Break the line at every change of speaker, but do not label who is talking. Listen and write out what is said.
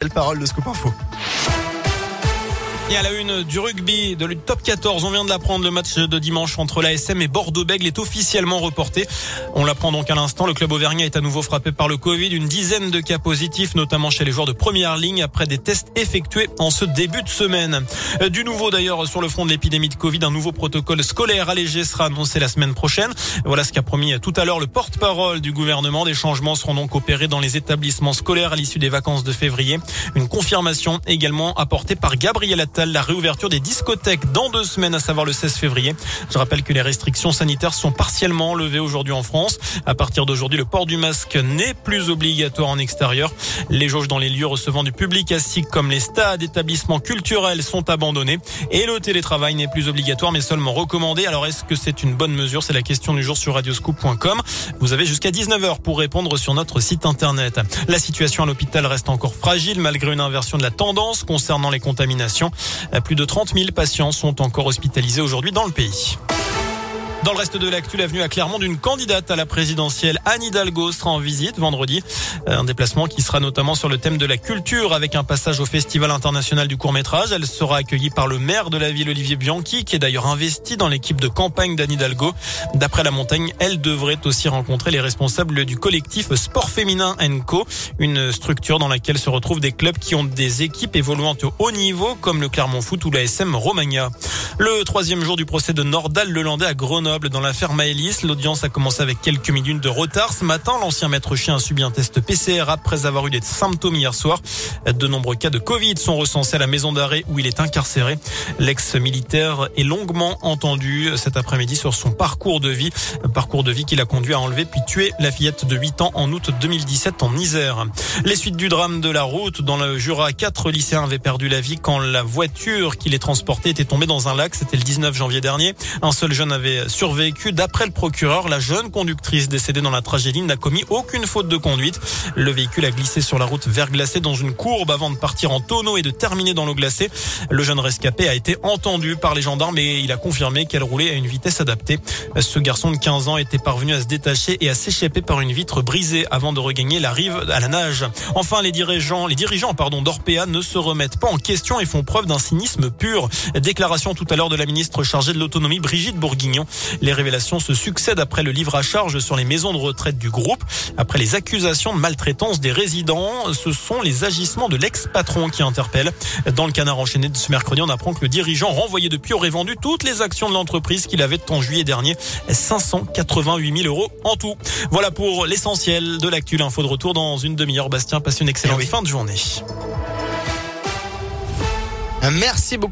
Quelle parole de Scoop Info.
Et à la une du rugby de le top 14, on vient de l'apprendre, le match de dimanche entre l'ASM et Bordeaux-Bègles est officiellement reporté. On l'apprend donc à l'instant, le club auvergnat est à nouveau frappé par le Covid, une dizaine de cas positifs, notamment chez les joueurs de première ligne après des tests effectués en ce début de semaine. Euh, du nouveau d'ailleurs sur le front de l'épidémie de Covid, un nouveau protocole scolaire allégé sera annoncé la semaine prochaine. Voilà ce qu'a promis tout à l'heure le porte-parole du gouvernement. Des changements seront donc opérés dans les établissements scolaires à l'issue des vacances de février. Une confirmation également apportée par Gabriel Attal la réouverture des discothèques dans deux semaines, à savoir le 16 février. Je rappelle que les restrictions sanitaires sont partiellement levées aujourd'hui en France. À partir d'aujourd'hui, le port du masque n'est plus obligatoire en extérieur. Les jauges dans les lieux recevant du public assis comme les stades, établissements culturels sont abandonnés et le télétravail n'est plus obligatoire mais seulement recommandé. Alors est-ce que c'est une bonne mesure? C'est la question du jour sur radioscoop.com. Vous avez jusqu'à 19h pour répondre sur notre site internet. La situation à l'hôpital reste encore fragile malgré une inversion de la tendance concernant les contaminations. Plus de 30 000 patients sont encore hospitalisés aujourd'hui dans le pays. Dans le reste de l'actu, l'avenue à Clermont d'une candidate à la présidentielle, Anne Hidalgo, sera en visite vendredi. Un déplacement qui sera notamment sur le thème de la culture avec un passage au Festival international du court métrage. Elle sera accueillie par le maire de la ville, Olivier Bianchi, qui est d'ailleurs investi dans l'équipe de campagne d'Anne Hidalgo. D'après la montagne, elle devrait aussi rencontrer les responsables du collectif Sport Féminin Co, une structure dans laquelle se retrouvent des clubs qui ont des équipes évoluant au haut niveau, comme le Clermont Foot ou la SM Romagna. Le troisième jour du procès de Nordal Lelandais à Grenoble dans l'affaire Maëlys. L'audience a commencé avec quelques minutes de retard. Ce matin, l'ancien maître chien a subi un test PCR après avoir eu des symptômes hier soir. De nombreux cas de Covid sont recensés à la maison d'arrêt où il est incarcéré. L'ex-militaire est longuement entendu cet après-midi sur son parcours de vie. Parcours de vie qui l'a conduit à enlever puis tuer la fillette de 8 ans en août 2017 en Isère. Les suites du drame de la route dans le Jura, quatre lycéens avaient perdu la vie quand la voiture qui les transportait était tombée dans un lac c'était le 19 janvier dernier. Un seul jeune avait survécu. D'après le procureur, la jeune conductrice décédée dans la tragédie n'a commis aucune faute de conduite. Le véhicule a glissé sur la route verglacée dans une courbe avant de partir en tonneau et de terminer dans l'eau glacée. Le jeune rescapé a été entendu par les gendarmes et il a confirmé qu'elle roulait à une vitesse adaptée. Ce garçon de 15 ans était parvenu à se détacher et à s'échapper par une vitre brisée avant de regagner la rive à la nage. Enfin, les dirigeants, les dirigeants, pardon, d'Orpea ne se remettent pas en question et font preuve d'un cynisme pur. Déclaration tout à l'heure de la ministre chargée de l'autonomie Brigitte Bourguignon. Les révélations se succèdent après le livre à charge sur les maisons de retraite du groupe. Après les accusations de maltraitance des résidents, ce sont les agissements de l'ex-patron qui interpellent. Dans le canard enchaîné de ce mercredi, on apprend que le dirigeant renvoyé depuis aurait vendu toutes les actions de l'entreprise qu'il avait en juillet dernier. 588 000 euros en tout. Voilà pour l'essentiel de l'actu. L'info de retour dans une demi-heure. Bastien, passe une excellente
oui.
fin de journée.
Merci beaucoup.